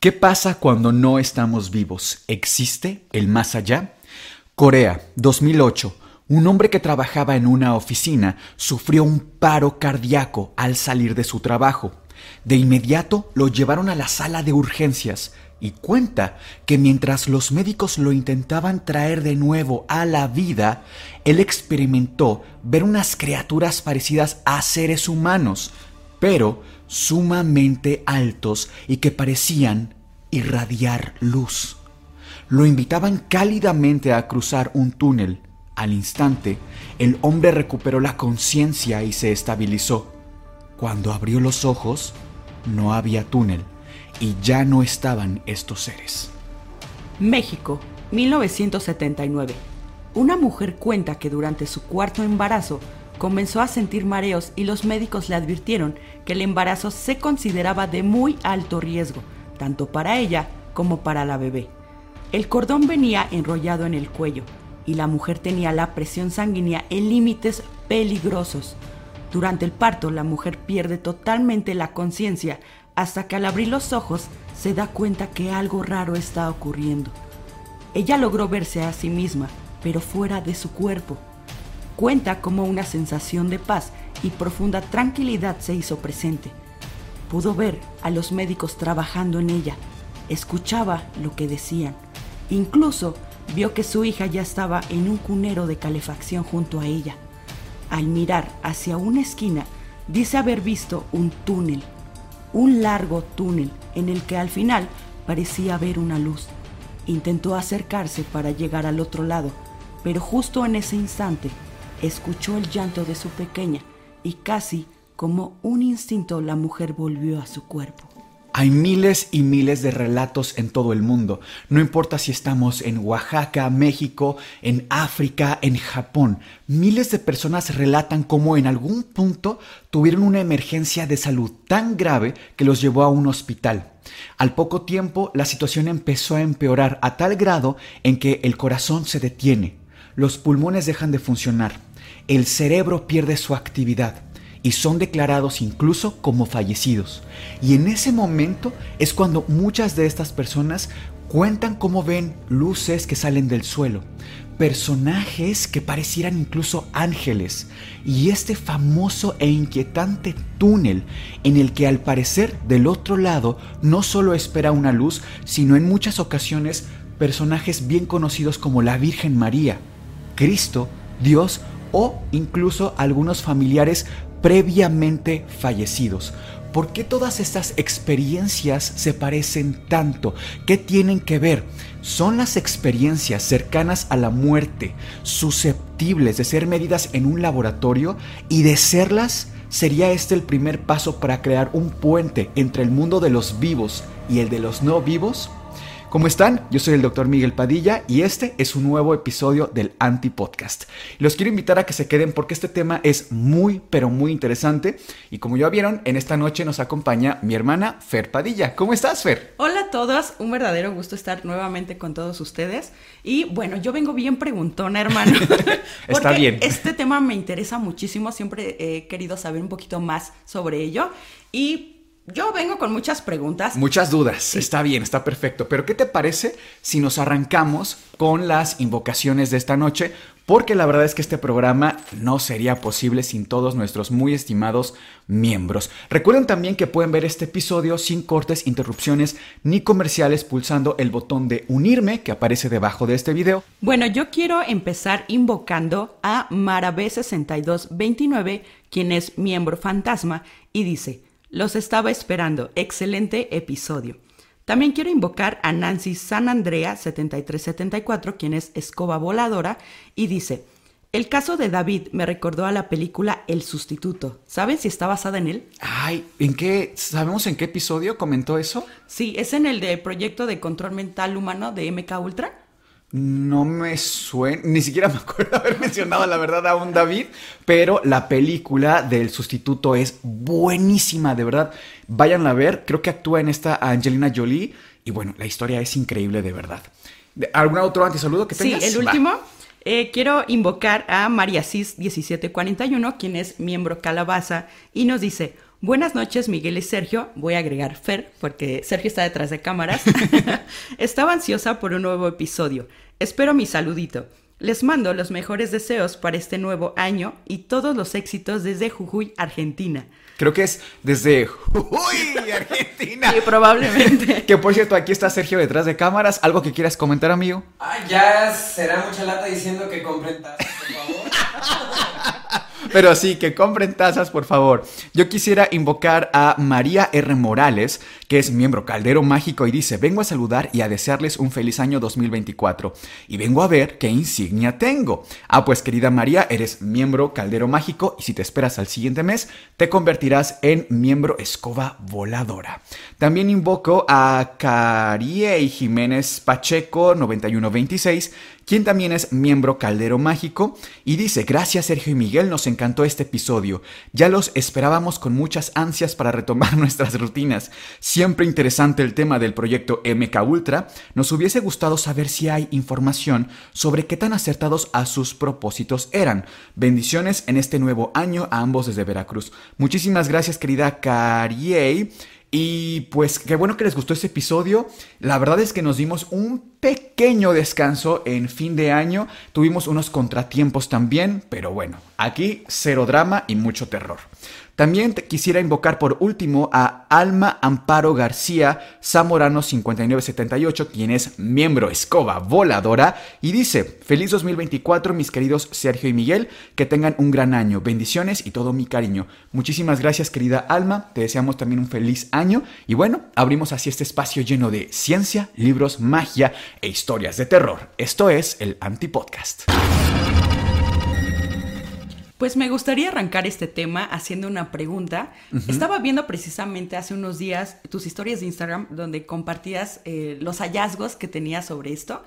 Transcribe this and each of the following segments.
¿Qué pasa cuando no estamos vivos? ¿Existe el más allá? Corea, 2008. Un hombre que trabajaba en una oficina sufrió un paro cardíaco al salir de su trabajo. De inmediato lo llevaron a la sala de urgencias y cuenta que mientras los médicos lo intentaban traer de nuevo a la vida, él experimentó ver unas criaturas parecidas a seres humanos, pero sumamente altos y que parecían irradiar luz. Lo invitaban cálidamente a cruzar un túnel. Al instante, el hombre recuperó la conciencia y se estabilizó. Cuando abrió los ojos, no había túnel y ya no estaban estos seres. México, 1979. Una mujer cuenta que durante su cuarto embarazo comenzó a sentir mareos y los médicos le advirtieron que el embarazo se consideraba de muy alto riesgo, tanto para ella como para la bebé. El cordón venía enrollado en el cuello y la mujer tenía la presión sanguínea en límites peligrosos. Durante el parto la mujer pierde totalmente la conciencia hasta que al abrir los ojos se da cuenta que algo raro está ocurriendo. Ella logró verse a sí misma, pero fuera de su cuerpo. Cuenta como una sensación de paz y profunda tranquilidad se hizo presente. Pudo ver a los médicos trabajando en ella, escuchaba lo que decían, incluso vio que su hija ya estaba en un cunero de calefacción junto a ella. Al mirar hacia una esquina, dice haber visto un túnel, un largo túnel en el que al final parecía haber una luz. Intentó acercarse para llegar al otro lado, pero justo en ese instante escuchó el llanto de su pequeña y casi como un instinto la mujer volvió a su cuerpo. Hay miles y miles de relatos en todo el mundo. No importa si estamos en Oaxaca, México, en África, en Japón. Miles de personas relatan cómo en algún punto tuvieron una emergencia de salud tan grave que los llevó a un hospital. Al poco tiempo, la situación empezó a empeorar a tal grado en que el corazón se detiene, los pulmones dejan de funcionar, el cerebro pierde su actividad y son declarados incluso como fallecidos. Y en ese momento es cuando muchas de estas personas cuentan cómo ven luces que salen del suelo, personajes que parecieran incluso ángeles, y este famoso e inquietante túnel en el que al parecer del otro lado no solo espera una luz, sino en muchas ocasiones personajes bien conocidos como la Virgen María, Cristo, Dios o incluso algunos familiares previamente fallecidos. ¿Por qué todas estas experiencias se parecen tanto? ¿Qué tienen que ver? Son las experiencias cercanas a la muerte, susceptibles de ser medidas en un laboratorio y de serlas sería este el primer paso para crear un puente entre el mundo de los vivos y el de los no vivos? ¿Cómo están? Yo soy el doctor Miguel Padilla y este es un nuevo episodio del Anti Podcast. Los quiero invitar a que se queden porque este tema es muy, pero muy interesante. Y como ya vieron, en esta noche nos acompaña mi hermana Fer Padilla. ¿Cómo estás, Fer? Hola a todos, un verdadero gusto estar nuevamente con todos ustedes. Y bueno, yo vengo bien preguntona, hermano. Está bien. Este tema me interesa muchísimo, siempre he querido saber un poquito más sobre ello. Y yo vengo con muchas preguntas. Muchas dudas. Está bien, está perfecto. Pero ¿qué te parece si nos arrancamos con las invocaciones de esta noche? Porque la verdad es que este programa no sería posible sin todos nuestros muy estimados miembros. Recuerden también que pueden ver este episodio sin cortes, interrupciones ni comerciales pulsando el botón de unirme que aparece debajo de este video. Bueno, yo quiero empezar invocando a Marab6229, quien es miembro fantasma, y dice... Los estaba esperando. Excelente episodio. También quiero invocar a Nancy San Andrea 7374, quien es escoba voladora, y dice, El caso de David me recordó a la película El Sustituto. ¿Saben si está basada en él? Ay, ¿en qué? ¿Sabemos en qué episodio comentó eso? Sí, es en el de Proyecto de Control Mental Humano de MK Ultra. No me suena, ni siquiera me acuerdo haber mencionado la verdad a un David, pero la película del sustituto es buenísima, de verdad. Váyanla a ver, creo que actúa en esta Angelina Jolie y bueno, la historia es increíble de verdad. ¿Algún otro antisaludo que tengas? Sí, el último. Eh, quiero invocar a María Cis 1741, quien es miembro Calabaza, y nos dice, buenas noches Miguel y Sergio, voy a agregar Fer, porque Sergio está detrás de cámaras. Estaba ansiosa por un nuevo episodio. Espero mi saludito. Les mando los mejores deseos para este nuevo año y todos los éxitos desde Jujuy, Argentina. Creo que es desde Jujuy, Argentina. Sí, probablemente. Que por cierto, aquí está Sergio detrás de cámaras. ¿Algo que quieras comentar, amigo? Ah, ya será mucha lata diciendo que compren por favor. Pero sí, que compren tazas, por favor. Yo quisiera invocar a María R. Morales, que es miembro Caldero Mágico, y dice, vengo a saludar y a desearles un feliz año 2024. Y vengo a ver qué insignia tengo. Ah, pues querida María, eres miembro Caldero Mágico, y si te esperas al siguiente mes, te convertirás en miembro Escoba Voladora. También invoco a Carie Jiménez Pacheco 9126 quien también es miembro Caldero Mágico, y dice, gracias Sergio y Miguel, nos encantó este episodio. Ya los esperábamos con muchas ansias para retomar nuestras rutinas. Siempre interesante el tema del proyecto MK Ultra. Nos hubiese gustado saber si hay información sobre qué tan acertados a sus propósitos eran. Bendiciones en este nuevo año a ambos desde Veracruz. Muchísimas gracias querida Cariei. Y pues qué bueno que les gustó este episodio. La verdad es que nos dimos un pequeño descanso en fin de año. Tuvimos unos contratiempos también, pero bueno, aquí cero drama y mucho terror. También quisiera invocar por último a Alma Amparo García Zamorano 5978, quien es miembro escoba voladora, y dice, feliz 2024 mis queridos Sergio y Miguel, que tengan un gran año, bendiciones y todo mi cariño. Muchísimas gracias querida Alma, te deseamos también un feliz año y bueno, abrimos así este espacio lleno de ciencia, libros, magia e historias de terror. Esto es el Antipodcast. Pues me gustaría arrancar este tema haciendo una pregunta. Estaba viendo precisamente hace unos días tus historias de Instagram donde compartías eh, los hallazgos que tenías sobre esto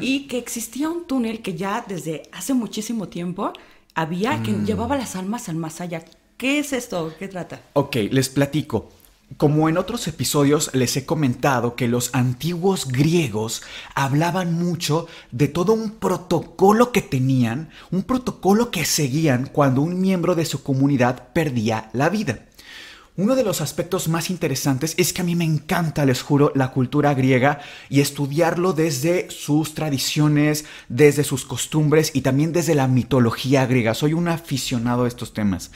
y que existía un túnel que ya desde hace muchísimo tiempo había que Mm. llevaba las almas al más allá. ¿Qué es esto? ¿Qué trata? Ok, les platico. Como en otros episodios les he comentado que los antiguos griegos hablaban mucho de todo un protocolo que tenían, un protocolo que seguían cuando un miembro de su comunidad perdía la vida. Uno de los aspectos más interesantes es que a mí me encanta, les juro, la cultura griega y estudiarlo desde sus tradiciones, desde sus costumbres y también desde la mitología griega. Soy un aficionado a estos temas.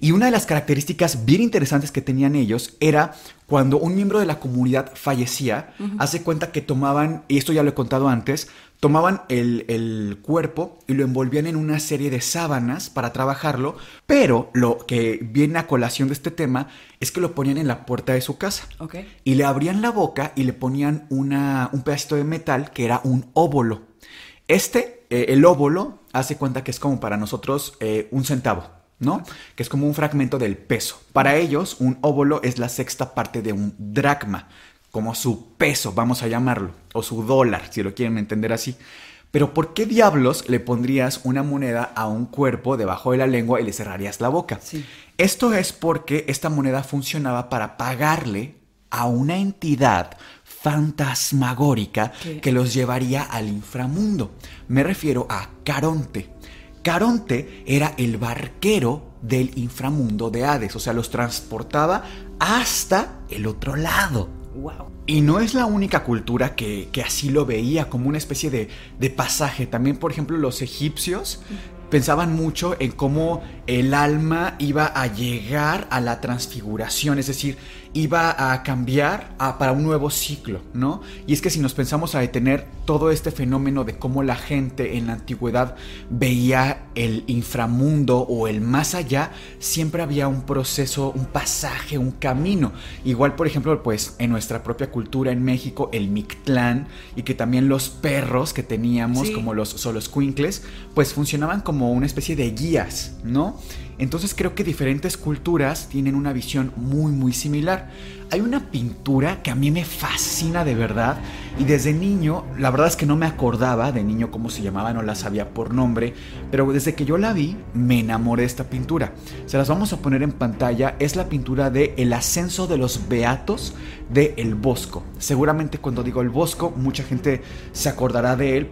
Y una de las características bien interesantes que tenían ellos era cuando un miembro de la comunidad fallecía, hace cuenta que tomaban, y esto ya lo he contado antes, tomaban el, el cuerpo y lo envolvían en una serie de sábanas para trabajarlo, pero lo que viene a colación de este tema es que lo ponían en la puerta de su casa. Y le abrían la boca y le ponían una, un pedacito de metal que era un óvulo. Este, eh, el óvulo, hace cuenta que es como para nosotros eh, un centavo, ¿no? Que es como un fragmento del peso. Para ellos, un óvulo es la sexta parte de un dracma, como su peso, vamos a llamarlo, o su dólar, si lo quieren entender así. Pero ¿por qué diablos le pondrías una moneda a un cuerpo debajo de la lengua y le cerrarías la boca? Sí. Esto es porque esta moneda funcionaba para pagarle a una entidad fantasmagórica ¿Qué? que los llevaría al inframundo. Me refiero a Caronte. Caronte era el barquero del inframundo de Hades, o sea, los transportaba hasta el otro lado. Wow. Y no es la única cultura que, que así lo veía, como una especie de, de pasaje. También, por ejemplo, los egipcios pensaban mucho en cómo el alma iba a llegar a la transfiguración, es decir, iba a cambiar a- para un nuevo ciclo, ¿no? Y es que si nos pensamos a detener todo este fenómeno de cómo la gente en la antigüedad veía el inframundo o el más allá, siempre había un proceso, un pasaje, un camino. Igual, por ejemplo, pues en nuestra propia cultura en México, el Mictlán y que también los perros que teníamos, Sí. como los soloscuincles, pues funcionaban como una especie de guías, ¿no? Entonces creo que diferentes culturas tienen una visión muy muy similar. Hay una pintura que a mí me fascina de verdad y desde niño, la verdad es que no me acordaba de niño cómo se llamaba, no la sabía por nombre, pero desde que yo la vi me enamoré de esta pintura. Se las vamos a poner en pantalla, es la pintura de El ascenso de los beatos de El Bosco. Seguramente cuando digo El Bosco mucha gente se acordará de él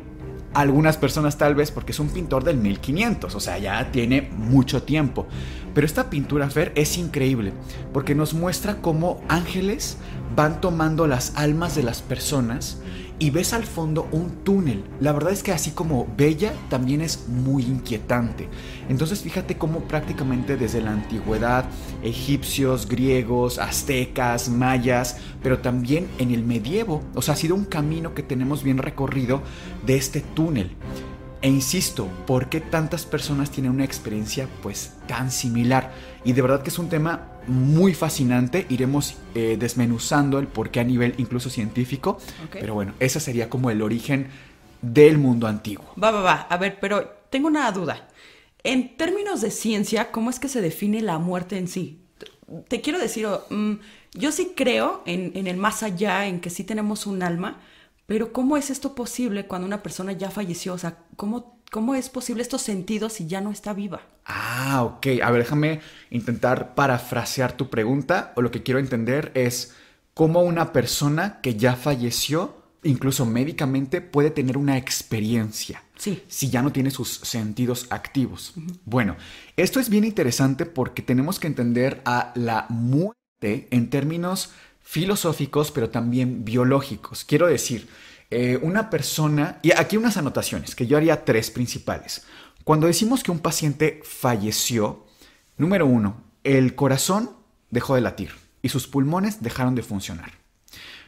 algunas personas tal vez porque es un pintor del 1500, o sea, ya tiene mucho tiempo. Pero esta pintura, Fer, es increíble porque nos muestra cómo ángeles van tomando las almas de las personas y ves al fondo un túnel. La verdad es que así como bella, también es muy inquietante. Entonces fíjate cómo prácticamente desde la antigüedad, egipcios, griegos, aztecas, mayas, pero también en el medievo, o sea, ha sido un camino que tenemos bien recorrido de este túnel. E insisto, ¿por qué tantas personas tienen una experiencia pues tan similar? Y de verdad que es un tema muy fascinante, iremos eh, desmenuzando el por qué a nivel incluso científico, pero bueno, ese sería como el origen del mundo antiguo. Va, va, va, a ver, pero tengo una duda. En términos de ciencia, ¿cómo es que se define la muerte en sí? Te quiero decir, mm, yo sí creo en, en el más allá, en que sí tenemos un alma, pero ¿cómo es esto posible cuando una persona ya falleció? O sea, ¿cómo, cómo es posible estos sentidos si ya no está viva? Ah, ok. A ver, déjame intentar parafrasear tu pregunta. O lo que quiero entender es cómo una persona que ya falleció, incluso médicamente, puede tener una experiencia. Sí. Si ya no tiene sus sentidos activos. Bueno, esto es bien interesante porque tenemos que entender a la muerte en términos filosóficos, pero también biológicos. Quiero decir, eh, una persona, y aquí unas anotaciones, que yo haría tres principales. Cuando decimos que un paciente falleció, número uno, el corazón dejó de latir y sus pulmones dejaron de funcionar.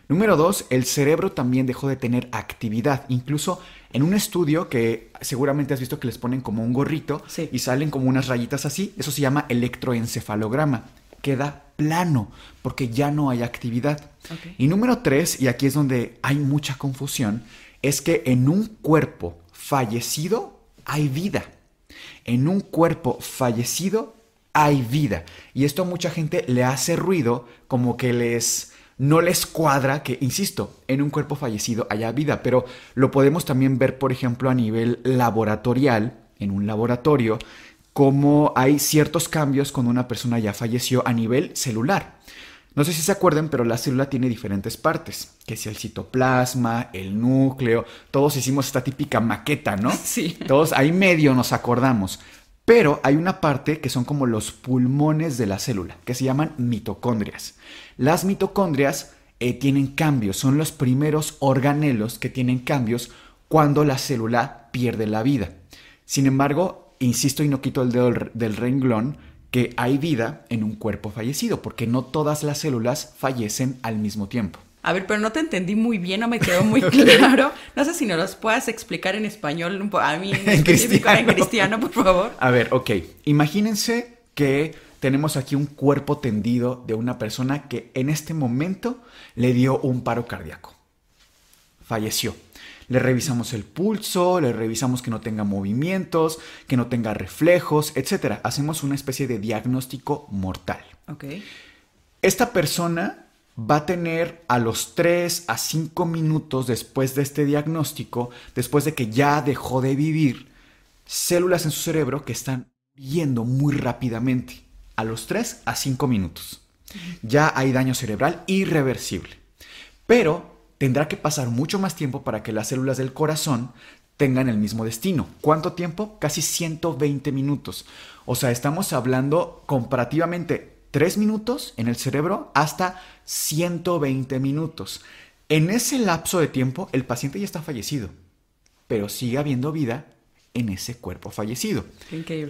Número dos, el cerebro también dejó de tener actividad. Incluso en un estudio que seguramente has visto que les ponen como un gorrito y salen como unas rayitas así, eso se llama electroencefalograma queda plano porque ya no hay actividad. Y número tres, y aquí es donde hay mucha confusión, es que en un cuerpo fallecido hay vida. En un cuerpo fallecido hay vida. Y esto a mucha gente le hace ruido como que les no les cuadra que, insisto, en un cuerpo fallecido haya vida, pero lo podemos también ver, por ejemplo, a nivel laboratorial, en un laboratorio, cómo hay ciertos cambios cuando una persona ya falleció a nivel celular. No sé si se acuerdan, pero la célula tiene diferentes partes, que es el citoplasma, el núcleo, todos hicimos esta típica maqueta, ¿no? Sí. Todos ahí medio nos acordamos. Pero hay una parte que son como los pulmones de la célula, que se llaman mitocondrias. Las mitocondrias eh, tienen cambios, son los primeros organelos que tienen cambios cuando la célula pierde la vida. Sin embargo, insisto y no quito el dedo del renglón, que hay vida en un cuerpo fallecido, porque no todas las células fallecen al mismo tiempo. A ver, pero no te entendí muy bien, no me quedó muy claro. No sé si nos los puedas explicar en español, un a mí en, cristiano. en cristiano, por favor. A ver, ok. Imagínense que tenemos aquí un cuerpo tendido de una persona que en este momento le dio un paro cardíaco. Falleció. Le revisamos el pulso, le revisamos que no tenga movimientos, que no tenga reflejos, etc. Hacemos una especie de diagnóstico mortal. Okay. Esta persona va a tener a los 3 a 5 minutos después de este diagnóstico, después de que ya dejó de vivir, células en su cerebro que están yendo muy rápidamente. A los 3 a 5 minutos. Ya hay daño cerebral irreversible. Pero tendrá que pasar mucho más tiempo para que las células del corazón tengan el mismo destino. ¿Cuánto tiempo? Casi 120 minutos. O sea, estamos hablando comparativamente 3 minutos en el cerebro hasta 120 minutos. En ese lapso de tiempo, el paciente ya está fallecido, pero sigue habiendo vida en ese cuerpo fallecido.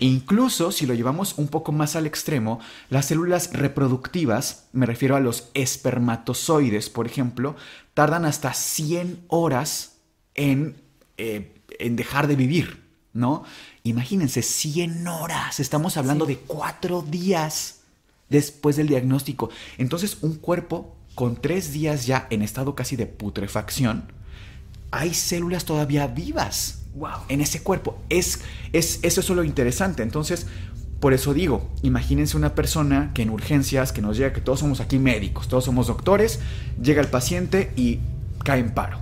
Incluso si lo llevamos un poco más al extremo, las células reproductivas, me refiero a los espermatozoides, por ejemplo, tardan hasta 100 horas en, eh, en dejar de vivir, ¿no? Imagínense, 100 horas, estamos hablando de cuatro días después del diagnóstico. Entonces, un cuerpo con tres días ya en estado casi de putrefacción, hay células todavía vivas en ese cuerpo. Es, es, eso es lo interesante. Entonces, por eso digo, imagínense una persona que en urgencias, que nos llega, que todos somos aquí médicos, todos somos doctores, llega el paciente y cae en paro.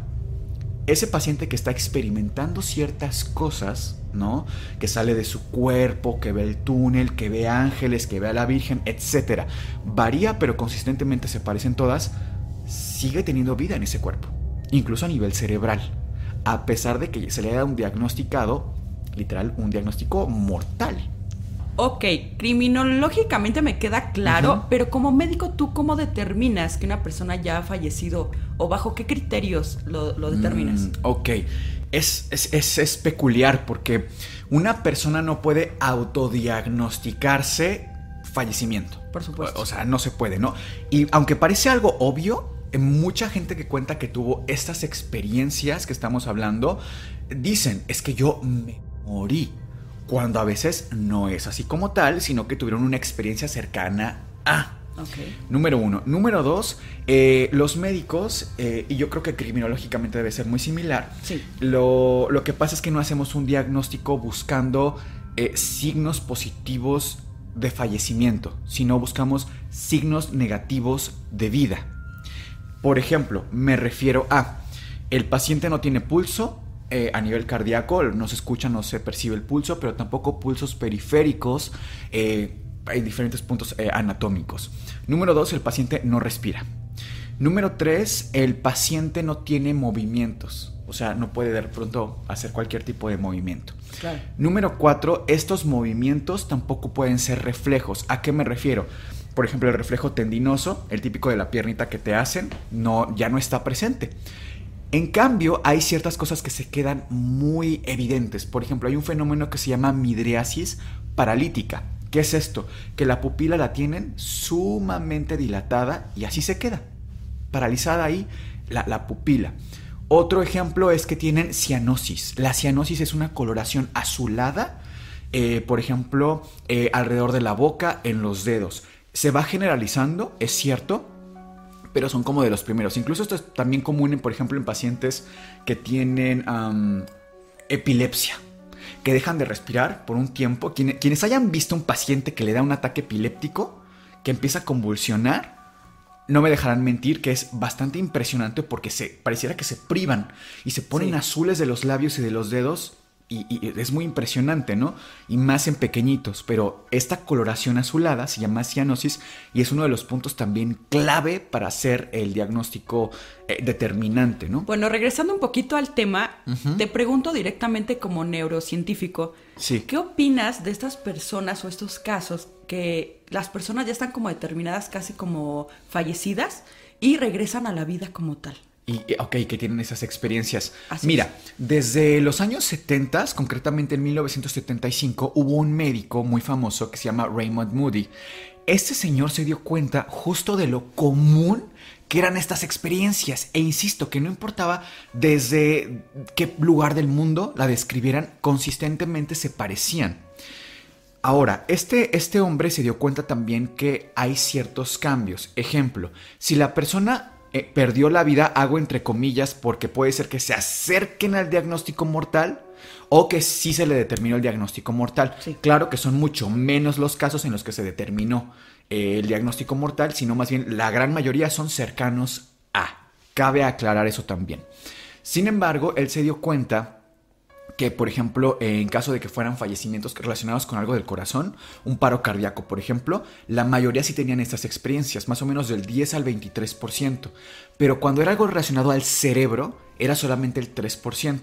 Ese paciente que está experimentando ciertas cosas, ¿no? Que sale de su cuerpo, que ve el túnel, que ve ángeles, que ve a la Virgen, etc. Varía, pero consistentemente se parecen todas, sigue teniendo vida en ese cuerpo, incluso a nivel cerebral, a pesar de que se le haya un diagnosticado, literal, un diagnóstico mortal. Ok, criminológicamente me queda claro, pero como médico, ¿tú cómo determinas que una persona ya ha fallecido o bajo qué criterios lo, determinas? Mm, ok, es, es, es, peculiar porque una persona no puede autodiagnosticarse fallecimiento. Por supuesto. O, sea, no se puede, ¿no? Y aunque parece algo obvio, mucha gente que cuenta que tuvo estas experiencias que estamos hablando, dicen, es que yo me morí cuando a veces no es así como tal, sino que tuvieron una experiencia cercana a. Número uno. Número dos, eh, los médicos, eh, y yo creo que criminológicamente debe ser muy similar, sí. lo, que pasa es que no hacemos un diagnóstico buscando eh, signos positivos de fallecimiento, sino buscamos signos negativos de vida. Por ejemplo, me refiero a, el paciente no tiene pulso, eh, a nivel cardíaco, no se escucha, no se percibe el pulso, pero tampoco pulsos periféricos eh, en diferentes puntos eh, anatómicos. Número dos, el paciente no respira. Número tres, el paciente no tiene movimientos. O sea, no puede de pronto hacer cualquier tipo de movimiento. Número cuatro, estos movimientos tampoco pueden ser reflejos. ¿A qué me refiero? Por ejemplo, el reflejo tendinoso, el típico de la piernita que te hacen, no, ya no está presente. En cambio, hay ciertas cosas que se quedan muy evidentes. Por ejemplo, hay un fenómeno que se llama midriasis paralítica. ¿Qué es esto? Que la pupila la tienen sumamente dilatada y así se queda. Paralizada ahí la, pupila. Otro ejemplo es que tienen cianosis. La cianosis es una coloración azulada, eh, por ejemplo, eh, alrededor de la boca, en los dedos. Se va generalizando, es cierto, pero son como de los primeros. Incluso esto es también común, por ejemplo, en pacientes que tienen epilepsia, que dejan de respirar por un tiempo. Quienes, hayan visto un paciente que le da un ataque epiléptico, que empieza a convulsionar, no me dejarán mentir que es bastante impresionante porque se pareciera que se privan y se ponen azules de los labios y de los dedos y, es muy impresionante, ¿no? Y más en pequeñitos, pero esta coloración azulada se llama cianosis y es uno de los puntos también clave para hacer el diagnóstico eh, determinante, ¿no? Bueno, regresando un poquito al tema, te pregunto directamente como neurocientífico, sí. ¿qué opinas de estas personas o estos casos que las personas ya están como determinadas casi como fallecidas y regresan a la vida como tal? Y, ok, que tienen esas experiencias. Mira, desde los años 70, concretamente en 1975, hubo un médico muy famoso que se llama Raymond Moody. Este señor se dio cuenta justo de lo común que eran estas experiencias. E insisto, que no importaba desde qué lugar del mundo la describieran, consistentemente se parecían. Ahora, este, este hombre se dio cuenta también que hay ciertos cambios. Ejemplo, si la persona eh, perdió la vida, hago entre comillas, porque puede ser que se acerquen al diagnóstico mortal o que sí se le determinó el diagnóstico mortal. Claro que son mucho menos los casos en los que se determinó eh, el diagnóstico mortal, sino más bien la gran mayoría son cercanos a. Cabe aclarar eso también. Sin embargo, él se dio cuenta que, por ejemplo, en caso de que fueran fallecimientos relacionados con algo del corazón, un paro cardíaco, por ejemplo, la mayoría sí tenían estas experiencias, más o menos del 10 al 23%. Pero cuando era algo relacionado al cerebro, era solamente el 3%.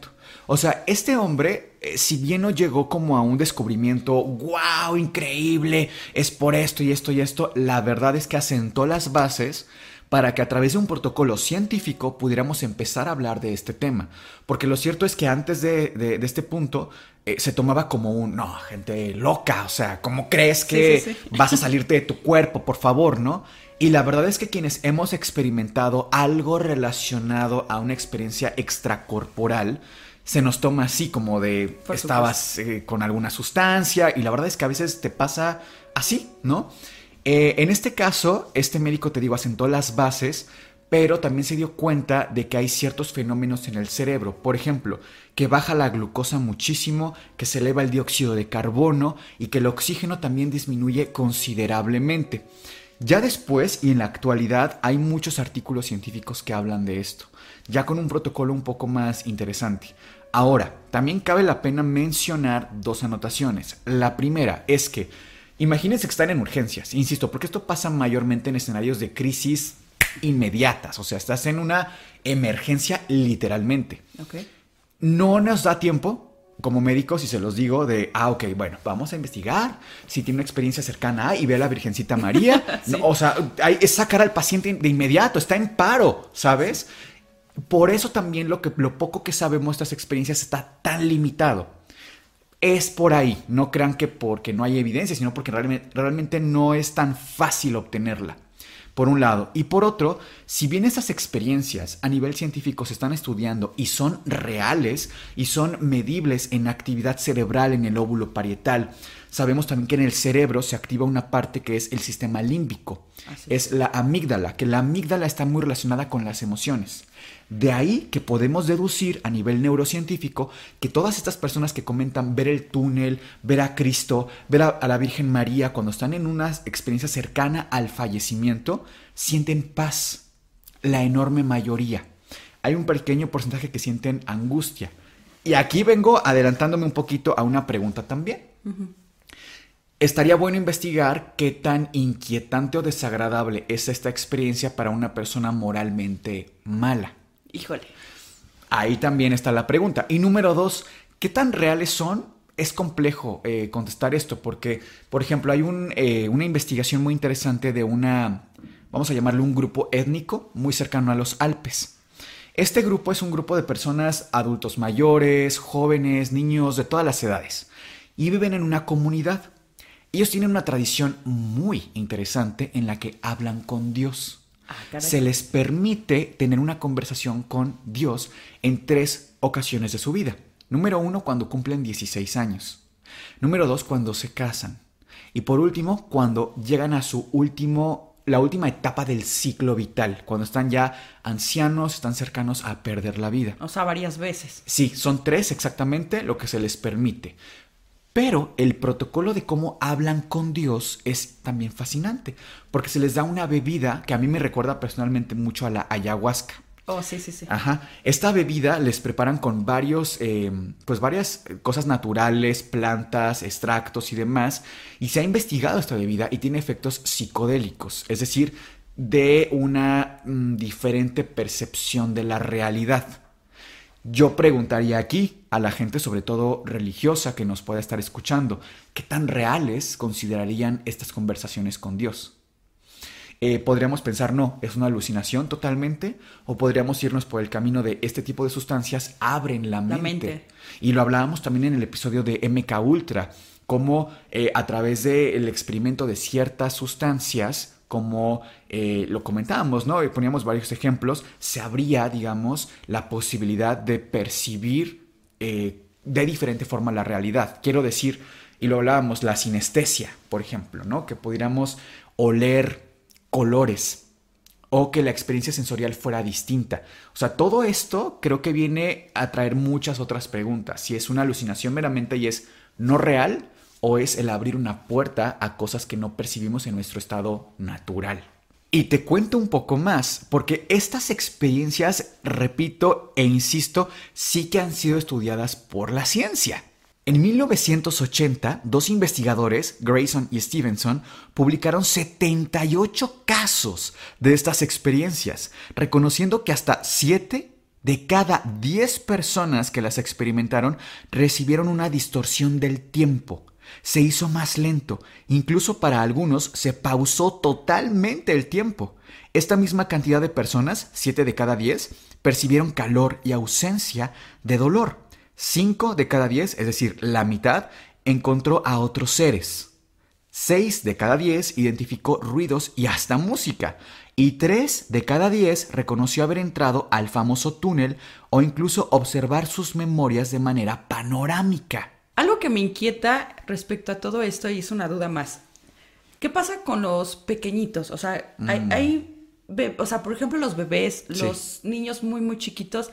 O sea, este hombre, eh, si bien no llegó como a un descubrimiento, wow, increíble, es por esto y esto y esto, la verdad es que asentó las bases para que a través de un protocolo científico pudiéramos empezar a hablar de este tema. Porque lo cierto es que antes de, este punto eh, se tomaba como un, no, gente loca, o sea, ¿cómo crees que vas a salirte de tu cuerpo, por favor, no? Y la verdad es que quienes hemos experimentado algo relacionado a una experiencia extracorporal, se nos toma así como de estabas eh, con alguna sustancia y la verdad es que a veces te pasa así, ¿no? Eh, en este caso, este médico, te digo, asentó las bases pero también se dio cuenta de que hay ciertos fenómenos en el cerebro. Por ejemplo, que baja la glucosa muchísimo, que se eleva el dióxido de carbono y que el oxígeno también disminuye considerablemente. Ya después y en la actualidad hay muchos artículos científicos que hablan de esto, ya con un protocolo un poco más interesante. Ahora, también cabe la pena mencionar dos anotaciones. La primera es que imagínense que están en urgencias, insisto, porque esto pasa mayormente en escenarios de crisis inmediatas, o sea, estás en una emergencia literalmente. No nos da tiempo como médicos, y se los digo, de, ah, ok, bueno, vamos a investigar si tiene una experiencia cercana y ve a la Virgencita María. o sea, hay, es sacar al paciente de inmediato, está en paro, ¿sabes? Por eso también lo, que, lo poco que sabemos de estas experiencias está tan limitado. Es por ahí, no crean que porque no hay evidencia, sino porque realmente no es tan fácil obtenerla por un lado. Y por otro, si bien esas experiencias a nivel científico se están estudiando y son reales y son medibles en actividad cerebral en el óvulo parietal, sabemos también que en el cerebro se activa una parte que es el sistema límbico. es la amígdala, que la amígdala está muy relacionada con las emociones. De ahí que podemos deducir a nivel neurocientífico que todas estas personas que comentan ver el túnel, ver a Cristo, ver a, la Virgen María cuando están en una experiencia cercana al fallecimiento, sienten paz. La enorme mayoría. Hay un pequeño porcentaje que sienten angustia. Y aquí vengo adelantándome un poquito a una pregunta también. Estaría bueno investigar qué tan inquietante o desagradable es esta experiencia para una persona moralmente mala. Híjole. Ahí también está la pregunta. Y número dos, ¿qué tan reales son? Es complejo eh, contestar esto porque, por ejemplo, hay eh, una investigación muy interesante de una, vamos a llamarlo un grupo étnico muy cercano a los Alpes. Este grupo es un grupo de personas adultos mayores, jóvenes, niños de todas las edades y viven en una comunidad. Ellos tienen una tradición muy interesante en la que hablan con Dios. Ah, se les permite tener una conversación con Dios en tres ocasiones de su vida. Número uno, cuando cumplen 16 años. Número dos, cuando se casan. Y por último, cuando llegan a su último, la última etapa del ciclo vital, cuando están ya ancianos, están cercanos a perder la vida. O sea, varias veces. Sí, son tres exactamente lo que se les permite. Pero el protocolo de cómo hablan con Dios es también fascinante, porque se les da una bebida que a mí me recuerda personalmente mucho a la ayahuasca. Oh, sí, sí, sí. Ajá. Esta bebida les preparan con varios, eh, pues varias cosas naturales, plantas, extractos y demás. Y se ha investigado esta bebida y tiene efectos psicodélicos, es decir, de una mm, diferente percepción de la realidad. Yo preguntaría aquí a la gente, sobre todo religiosa, que nos pueda estar escuchando, ¿qué tan reales considerarían estas conversaciones con Dios? Eh, podríamos pensar, no, es una alucinación totalmente, o podríamos irnos por el camino de este tipo de sustancias abren la mente. Y lo hablábamos también en el episodio de MK Ultra, cómo eh, a través del experimento de ciertas sustancias como eh, lo comentábamos, ¿no? Y poníamos varios ejemplos, se abría, digamos, la posibilidad de percibir eh, de diferente forma la realidad. Quiero decir, y lo hablábamos, la sinestesia, por ejemplo, ¿no? Que pudiéramos oler colores o que la experiencia sensorial fuera distinta. O sea, todo esto creo que viene a traer muchas otras preguntas. Si es una alucinación meramente y es no real, o es el abrir una puerta a cosas que no percibimos en nuestro estado natural. Y te cuento un poco más, porque estas experiencias, repito e insisto, sí que han sido estudiadas por la ciencia. En 1980, dos investigadores, Grayson y Stevenson, publicaron 78 casos de estas experiencias, reconociendo que hasta 7 de cada 10 personas que las experimentaron recibieron una distorsión del tiempo, se hizo más lento, incluso para algunos se pausó totalmente el tiempo. Esta misma cantidad de personas, 7 de cada 10, percibieron calor y ausencia de dolor. 5 de cada 10, es decir, la mitad, encontró a otros seres. 6 de cada 10 identificó ruidos y hasta música. Y 3 de cada 10 reconoció haber entrado al famoso túnel o incluso observar sus memorias de manera panorámica. Algo que me inquieta respecto a todo esto y es una duda más. ¿Qué pasa con los pequeñitos? O sea, hay, be- o sea, por ejemplo, los bebés, Sí. los niños muy, muy chiquitos,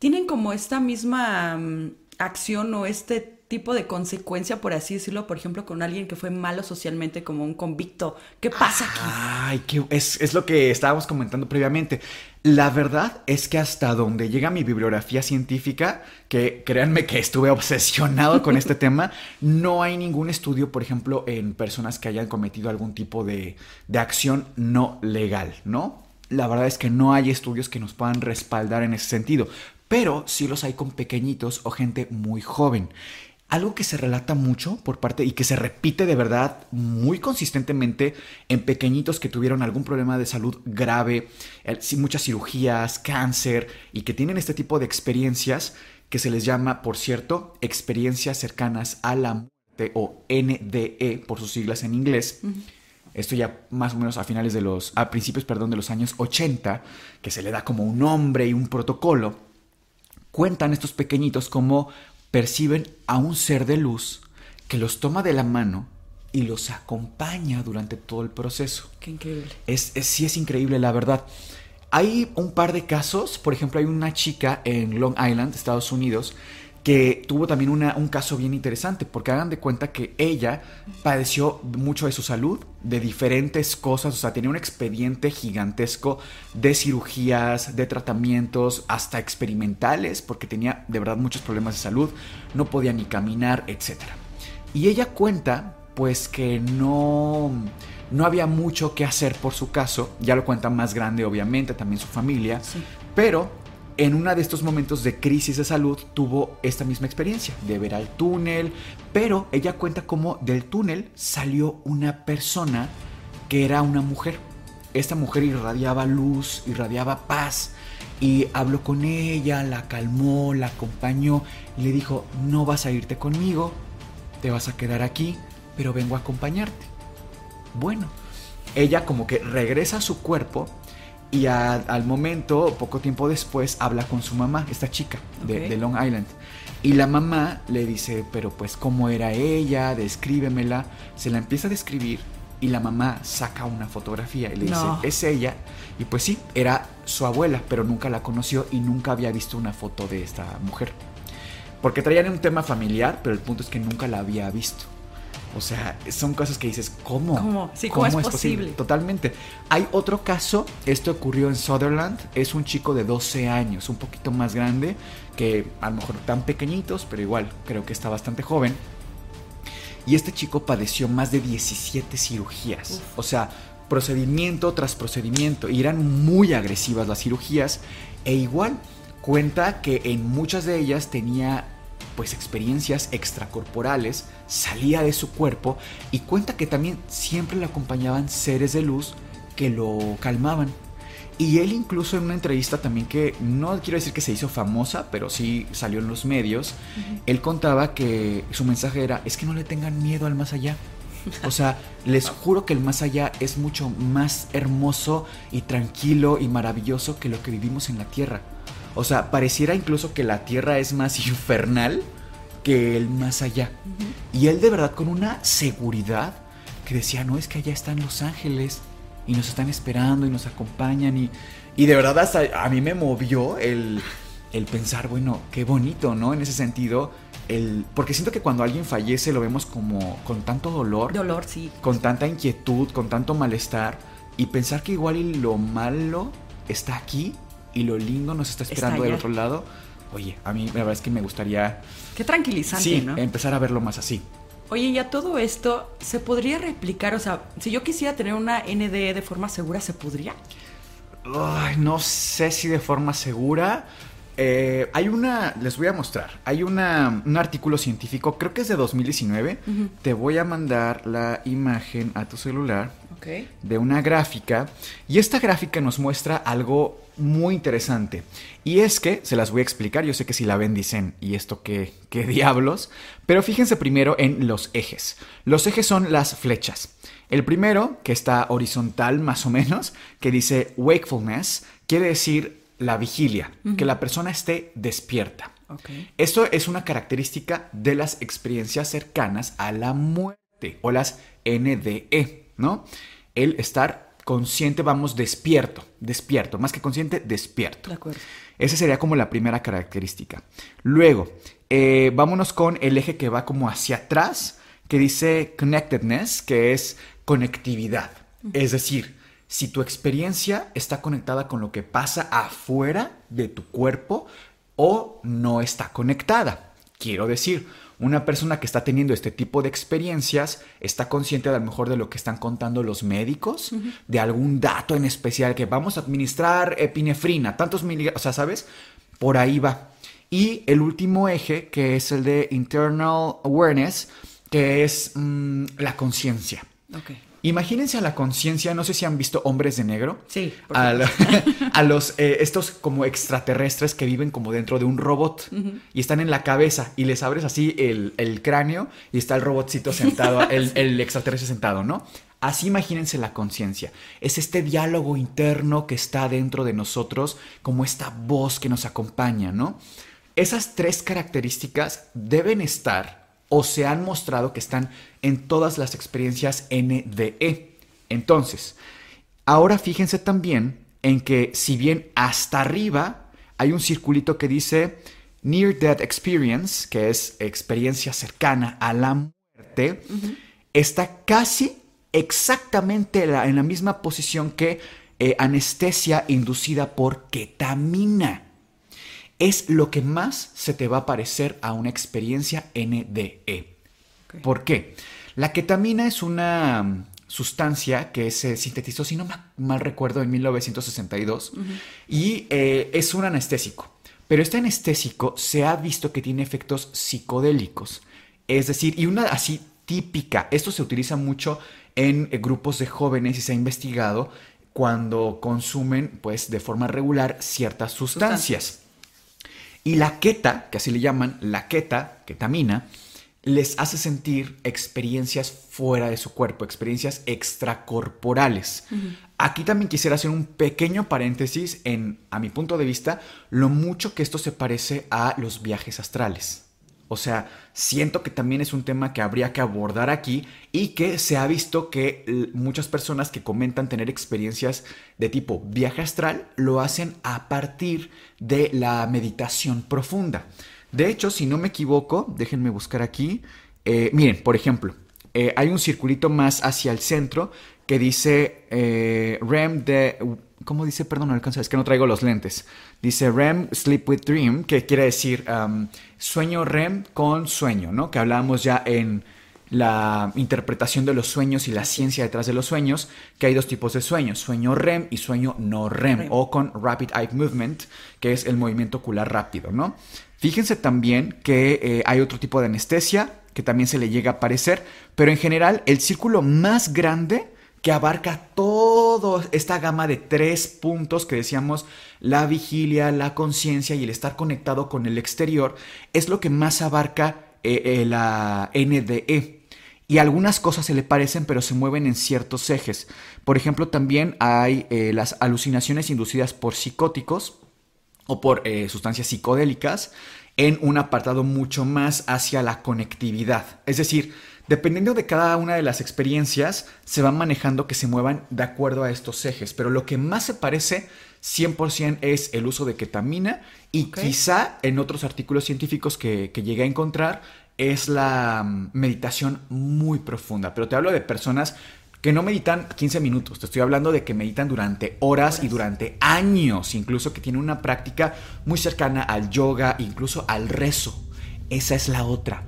tienen como esta misma mm, acción o este tipo de consecuencia, por así decirlo, por ejemplo, con alguien que fue malo socialmente, como un convicto. ¿Qué pasa aquí? Ay, que es, es lo que estábamos comentando previamente. La verdad es que hasta donde llega mi bibliografía científica, que créanme que estuve obsesionado con este tema, no hay ningún estudio, por ejemplo, en personas que hayan cometido algún tipo de, de acción no legal, ¿no? La verdad es que no hay estudios que nos puedan respaldar en ese sentido, pero sí los hay con pequeñitos o gente muy joven. Algo que se relata mucho por parte y que se repite de verdad muy consistentemente en pequeñitos que tuvieron algún problema de salud grave, muchas cirugías, cáncer y que tienen este tipo de experiencias que se les llama, por cierto, experiencias cercanas a la muerte o NDE por sus siglas en inglés. Esto ya más o menos a finales de los, a principios, perdón, de los años 80, que se le da como un nombre y un protocolo cuentan estos pequeñitos cómo perciben a un ser de luz que los toma de la mano y los acompaña durante todo el proceso. Qué increíble. Es, es- sí es increíble, la verdad. Hay un par de casos, por ejemplo, hay una chica en Long Island, Estados Unidos, que tuvo también una- un caso bien interesante, porque hagan de cuenta que ella padeció mucho de su salud, de diferentes cosas, o sea, tenía un expediente gigantesco de cirugías, de tratamientos, hasta experimentales, porque tenía de verdad muchos problemas de salud, no podía ni caminar, etc. Y ella cuenta, pues, que no, no había mucho que hacer por su caso. Ya lo cuenta más grande, obviamente, también su familia. Sí. Pero en uno de estos momentos de crisis de salud tuvo esta misma experiencia de ver al túnel. Pero ella cuenta cómo del túnel salió una persona que era una mujer. Esta mujer irradiaba luz, irradiaba paz. Y habló con ella, la calmó, la acompañó y le dijo, no vas a irte conmigo, te vas a quedar aquí, pero vengo a acompañarte. Bueno, ella como que regresa a su cuerpo y a- al momento, poco tiempo después, habla con su mamá, esta chica de, Long Island. Y la mamá le dice, pero pues cómo era ella, descríbemela. Se la empieza a describir y la mamá saca una fotografía y le No. dice, es ella. Y pues sí, era su abuela, pero nunca la conoció y nunca había visto una foto de esta mujer. Porque traían un tema familiar, pero el punto es que nunca la había visto. O sea, son cosas que dices, ¿cómo? ¿Cómo? Sí, ¿cómo es posible? Totalmente. Hay otro caso, esto ocurrió en Sutherland, es un chico de 12 años, un poquito más grande, que a lo mejor tan pequeñitos, pero igual creo que está bastante joven. Y este chico padeció más de 17 cirugías. O sea, procedimiento tras procedimiento. Y eran muy agresivas las cirugías. E igual cuenta que en muchas de ellas tenía pues experiencias extracorporales, salía de su cuerpo y cuenta que también siempre le acompañaban seres de luz que lo calmaban. Y él incluso en una entrevista también que no quiero decir que se hizo famosa, pero sí salió en los medios, él contaba que su mensaje era, es que no le tengan miedo al más allá. O sea, les juro que el más allá es mucho más hermoso y tranquilo y maravilloso que lo que vivimos en la Tierra. O sea, pareciera incluso que la Tierra es más infernal que el más allá. Y él de verdad con una seguridad que decía, no, es que allá están los ángeles y nos están esperando y nos acompañan y, y de verdad hasta a mí me movió el, el pensar, bueno, qué bonito, ¿no? En ese sentido, el, porque siento que cuando alguien fallece lo vemos como con tanto dolor, Dolor, sí. con tanta inquietud, con tanto malestar y pensar que igual y lo malo está aquí y lo lindo nos está esperando del otro lado. Oye, a mí la verdad es que me gustaría Qué tranquilizante, sí, ¿no? empezar a verlo más así. Oye, ya todo esto se podría replicar, o sea, si yo quisiera tener una NDE de forma segura, ¿se podría? Ay, no sé si de forma segura. Eh, hay una, les voy a mostrar, hay una, un artículo científico, creo que es de 2019. Te voy a mandar la imagen a tu celular de una gráfica y esta gráfica nos muestra algo muy interesante. Y es que se las voy a explicar yo sé que si la ven dicen y esto qué, qué diablos pero fíjense primero en los ejes. Los ejes son las flechas. El primero que está horizontal más o menos que dice wakefulness quiere decir la vigilia que la persona esté despierta. Esto es una característica de las experiencias cercanas a la muerte o las NDE, ¿no? El estar consciente, vamos, despierto, despierto, más que consciente, despierto. De acuerdo. Esa sería como la primera característica. Luego, eh, vámonos con el eje que va como hacia atrás, que dice connectedness, que es conectividad. Es decir, si tu experiencia está conectada con lo que pasa afuera de tu cuerpo o no está conectada. Quiero decir, una persona que está teniendo este tipo de experiencias está consciente a lo mejor de lo que están contando los médicos, de algún dato en especial que vamos a administrar epinefrina, tantos miligramos, o sea, ¿sabes? Por ahí va. Y el último eje, que es el de internal awareness, que es mm, la conciencia. Ok. Imagínense a la conciencia, no sé si han visto Hombres de Negro. Sí, A, la- a los, eh, estos como extraterrestres que viven como dentro de un robot y están en la cabeza y les abres así el, el cráneo y está el robotcito sentado, el, el extraterrestre sentado, ¿no? Así imagínense la conciencia. Es este diálogo interno que está dentro de nosotros, como esta voz que nos acompaña, ¿no? Esas tres características deben estar o se han mostrado que están en todas las experiencias NDE. Entonces, ahora fíjense también en que si bien hasta arriba hay un circulito que dice Near Death Experience, que es experiencia cercana a la muerte, está casi exactamente la- en la misma posición que eh, anestesia inducida por ketamina es lo que más se te va a parecer a una experiencia NDE. ¿Por qué? La ketamina es una mm, sustancia que se sintetizó, si no ma- mal recuerdo, en 1962 y eh, es un anestésico. Pero este anestésico se ha visto que tiene efectos psicodélicos. Es decir, y una así típica, esto se utiliza mucho en eh, grupos de jóvenes y se ha investigado cuando consumen pues de forma regular ciertas sustancias. Y la keta, que así le llaman, la keta, ketamina, les hace sentir experiencias fuera de su cuerpo, experiencias extracorporales. Aquí también quisiera hacer un pequeño paréntesis en, a mi punto de vista, lo mucho que esto se parece a los viajes astrales. O sea, siento que también es un tema que habría que abordar aquí y que se ha visto que muchas personas que comentan tener experiencias de tipo viaje astral lo hacen a partir de la meditación profunda. De hecho, si no me equivoco, déjenme buscar aquí. eh, miren, por ejemplo, eh, hay un circulito más hacia el centro que dice eh, REM de... ¿Cómo dice? Perdón, no alcanzo, es que no traigo los lentes. Dice REM, Sleep with Dream, que quiere decir um, sueño REM con sueño, ¿no? Que hablábamos ya en la interpretación de los sueños y la ciencia detrás de los sueños, que hay dos tipos de sueños, sueño REM y sueño no REM, REM. o con Rapid Eye Movement, que es el movimiento ocular rápido, ¿no? Fíjense también que eh, hay otro tipo de anestesia que también se le llega a aparecer, pero en general el círculo más grande que abarca toda esta gama de tres puntos que decíamos, la vigilia, la conciencia y el estar conectado con el exterior, es lo que más abarca eh, eh, la NDE. Y algunas cosas se le parecen, pero se mueven en ciertos ejes. Por ejemplo, también hay eh, las alucinaciones inducidas por psicóticos o por sustancias psicodélicas en un apartado mucho más hacia la conectividad. Es decir, dependiendo de cada una de las experiencias, se van manejando que se muevan de acuerdo a estos ejes. Pero lo que más se parece 100% es el uso de ketamina y quizá en otros artículos científicos que, que llegué a encontrar es la mm, meditación muy profunda. Pero te hablo de personas que no meditan 15 minutos, te estoy hablando de que meditan durante horas, y durante años, incluso que tienen una práctica muy cercana al yoga, incluso al rezo. Esa es la otra,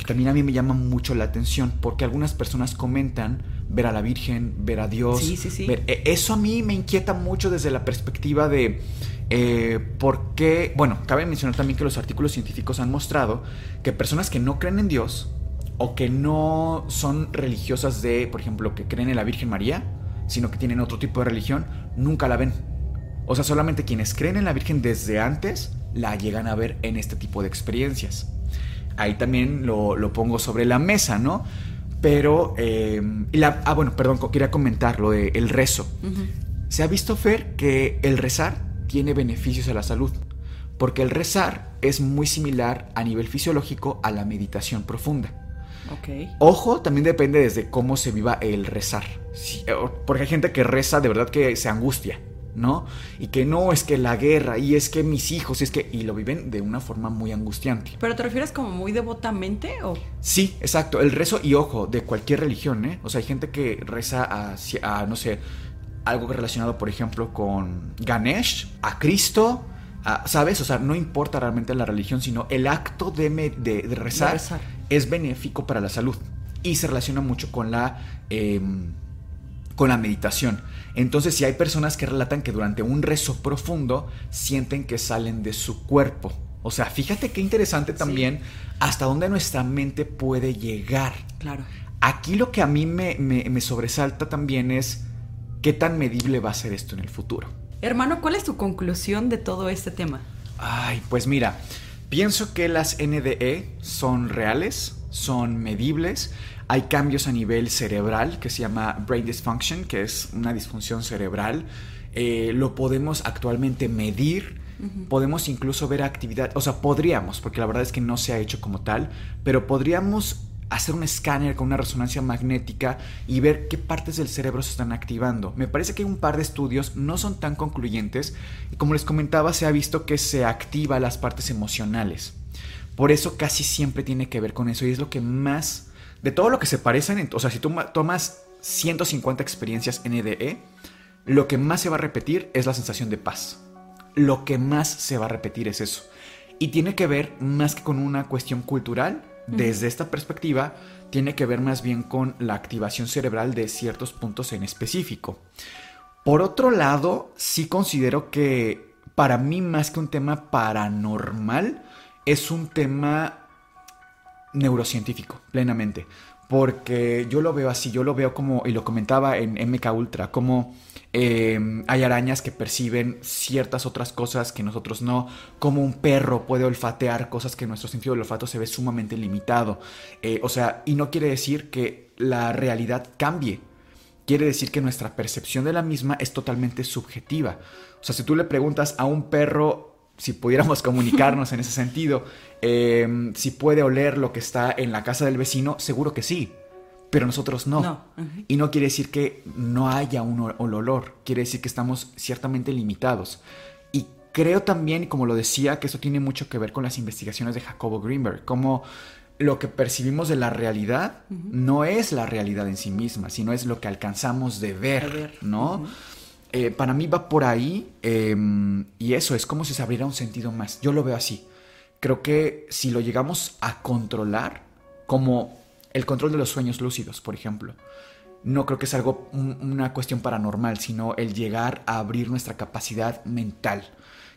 que también a mí me llama mucho la atención, porque algunas personas comentan ver a la Virgen, ver a Dios. Sí, sí, sí. ver- e- Eso a mí me inquieta mucho desde la perspectiva de eh, por qué, bueno, cabe mencionar también que los artículos científicos han mostrado que personas que no creen en Dios o que no son religiosas de, por ejemplo, que creen en la Virgen María, sino que tienen otro tipo de religión, nunca la ven. O sea, solamente quienes creen en la Virgen desde antes la llegan a ver en este tipo de experiencias. Ahí también lo, lo pongo sobre la mesa, ¿no? Pero, eh, y la- ah, bueno, perdón, quería comentar lo del rezo. Se ha visto, Fer, que el rezar tiene beneficios a la salud, porque el rezar es muy similar a nivel fisiológico a la meditación profunda. Ok. Ojo, también depende desde cómo se viva el rezar. Sí, porque hay gente que reza de verdad que se angustia, ¿no? Y que no, es que la guerra, y es que mis hijos, y es que... Y lo viven de una forma muy angustiante. ¿Pero te refieres como muy devotamente o...? Sí, exacto. El rezo, y ojo, de cualquier religión, ¿eh? O sea, hay gente que reza a, a no sé, algo relacionado, por ejemplo, con Ganesh, a Cristo, ¿sabes? O sea, no importa realmente la religión, sino el acto de, me- de- de rezar, De rezar. es benéfico para la salud y se relaciona mucho con la, em, con la meditación. Entonces, si hay personas que relatan que durante un rezo profundo sienten que salen de su cuerpo. O sea, fíjate qué interesante también hasta dónde nuestra mente puede llegar. Claro. Aquí lo que a mí me, me- me sobresalta también es qué tan medible va a ser esto en el futuro. Hermano, ¿cuál es tu conclusión de todo este tema? Ay, pues mira, pienso que las NDE son reales, son medibles. Hay cambios a nivel cerebral que se llama brain dysfunction, que es una disfunción cerebral. Eh, lo podemos actualmente medir. Podemos incluso ver actividad, o sea, podríamos, porque la verdad es que no se ha hecho como tal, pero podríamos hacer un escáner con una resonancia magnética y ver qué partes del cerebro se están activando. Me parece que hay un par de estudios, no son tan concluyentes, y como les comentaba, se ha visto que se activa las partes emocionales. Por eso casi siempre tiene que ver con eso, y es lo que más, de todo lo que se parecen, en- o sea, si tú ma- tomas 150 experiencias NDE, lo que más se va a repetir es la sensación de paz. Lo que más se va a repetir es eso. Y tiene que ver más que con una cuestión cultural, desde esta perspectiva, tiene que ver más bien con la activación cerebral de ciertos puntos en específico. Por otro lado, sí considero que para mí más que un tema paranormal, es un tema neurocientífico, plenamente. Porque yo lo veo así, yo lo veo como, y lo comentaba en MK Ultra, como eh, hay arañas que perciben ciertas otras cosas que nosotros no, como un perro puede olfatear cosas que nuestro sentido del olfato se ve sumamente limitado. Eh, o sea, y no quiere decir que la realidad cambie, quiere decir que nuestra percepción de la misma es totalmente subjetiva. O sea, si tú le preguntas a un perro si pudiéramos comunicarnos en ese sentido, eh, si puede oler lo que está en la casa del vecino, seguro que sí, pero nosotros no. Y no quiere decir que no haya un, ol- un olor, quiere decir que estamos ciertamente limitados. Y creo también, como lo decía, que eso tiene mucho que ver con las investigaciones de Jacobo Greenberg, como lo que percibimos de la realidad no es la realidad en sí misma, sino es lo que alcanzamos de ver, ver, ¿no? Eh, para mí va por ahí eh, y eso es como si se abriera un sentido más. Yo lo veo así. Creo que si lo llegamos a controlar, como el control de los sueños lúcidos, por ejemplo, no creo que es algo, un- una cuestión paranormal, sino el llegar a abrir nuestra capacidad mental.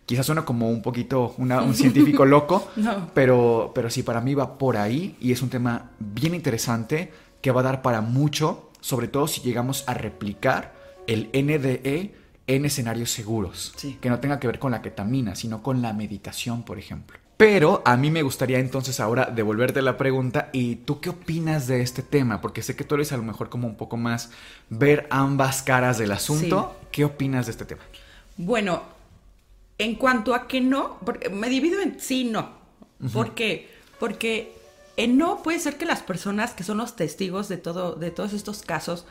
Quizás suena como un poquito una- un científico loco, No. pero, pero sí, para mí va por ahí y es un tema bien interesante que va a dar para mucho, sobre todo si llegamos a replicar el NDE en escenarios seguros, Sí. que no tenga que ver con la ketamina, sino con la meditación, por ejemplo. Pero a mí me gustaría entonces ahora devolverte la pregunta y tú qué opinas de este tema, porque sé que tú eres a lo mejor como un poco más ver ambas caras del asunto. ¿Qué opinas de este tema? Bueno, en cuanto a que no, porque me divido en sí y no. ¿Por qué? Porque en no puede ser que las personas que son los testigos de todo, de todos estos casos,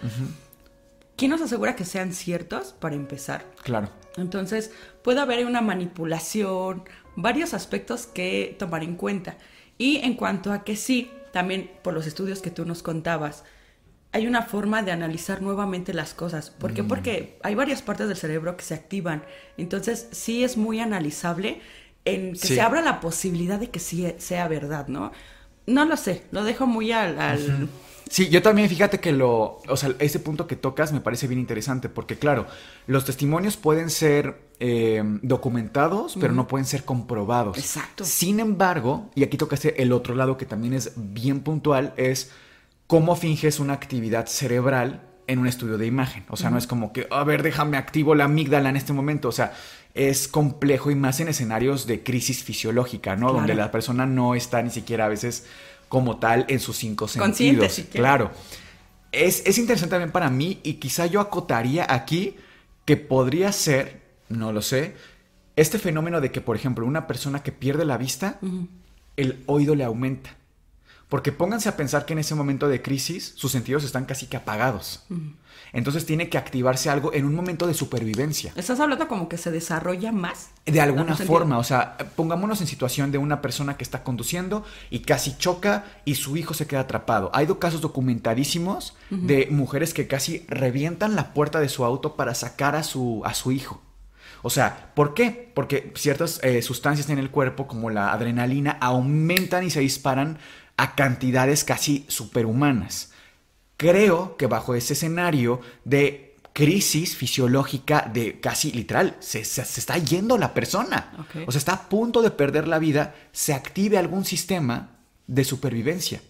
¿quién nos asegura que sean ciertos para empezar? Claro. Entonces, puede haber una manipulación, varios aspectos que tomar en cuenta. Y en cuanto a que sí, también por los estudios que tú nos contabas, hay una forma de analizar nuevamente las cosas. ¿Por qué? Porque hay varias partes del cerebro que se activan. Entonces, sí es muy analizable en que Sí. se abra la posibilidad de que sí sea verdad, ¿no? No lo sé, lo dejo muy al... al- Sí, yo también fíjate que lo, o sea, ese punto que tocas me parece bien interesante porque claro, los testimonios pueden ser eh, documentados, pero no pueden ser comprobados. Exacto. Sin embargo, y aquí tocaste el otro lado que también es bien puntual, es cómo finges una actividad cerebral en un estudio de imagen. O sea, no es como que, a ver, déjame activo la amígdala en este momento. O sea, es complejo y más en escenarios de crisis fisiológica, ¿no? Claro. Donde la persona no está ni siquiera a veces como tal en sus cinco Consciente sentidos. Claro. Es, es interesante también para mí y quizá yo acotaría aquí que podría ser, no lo sé, este fenómeno de que, por ejemplo, una persona que pierde la vista, el oído le aumenta. Porque pónganse a pensar que en ese momento de crisis sus sentidos están casi que apagados. Entonces tiene que activarse algo en un momento de supervivencia. ¿Estás hablando como que se desarrolla más? De alguna ¿Algún forma, o sea, pongámonos en situación de una persona que está conduciendo y casi choca y su hijo se queda atrapado. Hay do- casos documentadísimos de mujeres que casi revientan la puerta de su auto para sacar a su, a su hijo. O sea, ¿por qué? Porque ciertas eh, sustancias en el cuerpo, como la adrenalina, aumentan y se disparan a cantidades casi superhumanas. Creo que bajo ese escenario de crisis fisiológica de casi literal, se, se- se está yendo la persona. O sea, está a punto de perder la vida, se active algún sistema de supervivencia.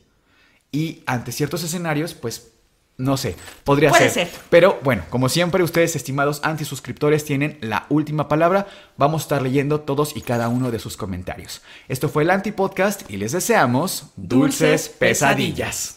Y ante ciertos escenarios, pues, no sé, podría Puede ser. ser. Pero bueno, como siempre, ustedes, estimados antisuscriptores, tienen la última palabra. Vamos a estar leyendo todos y cada uno de sus comentarios. Esto fue el Antipodcast y les deseamos dulces Dulces pesadillas.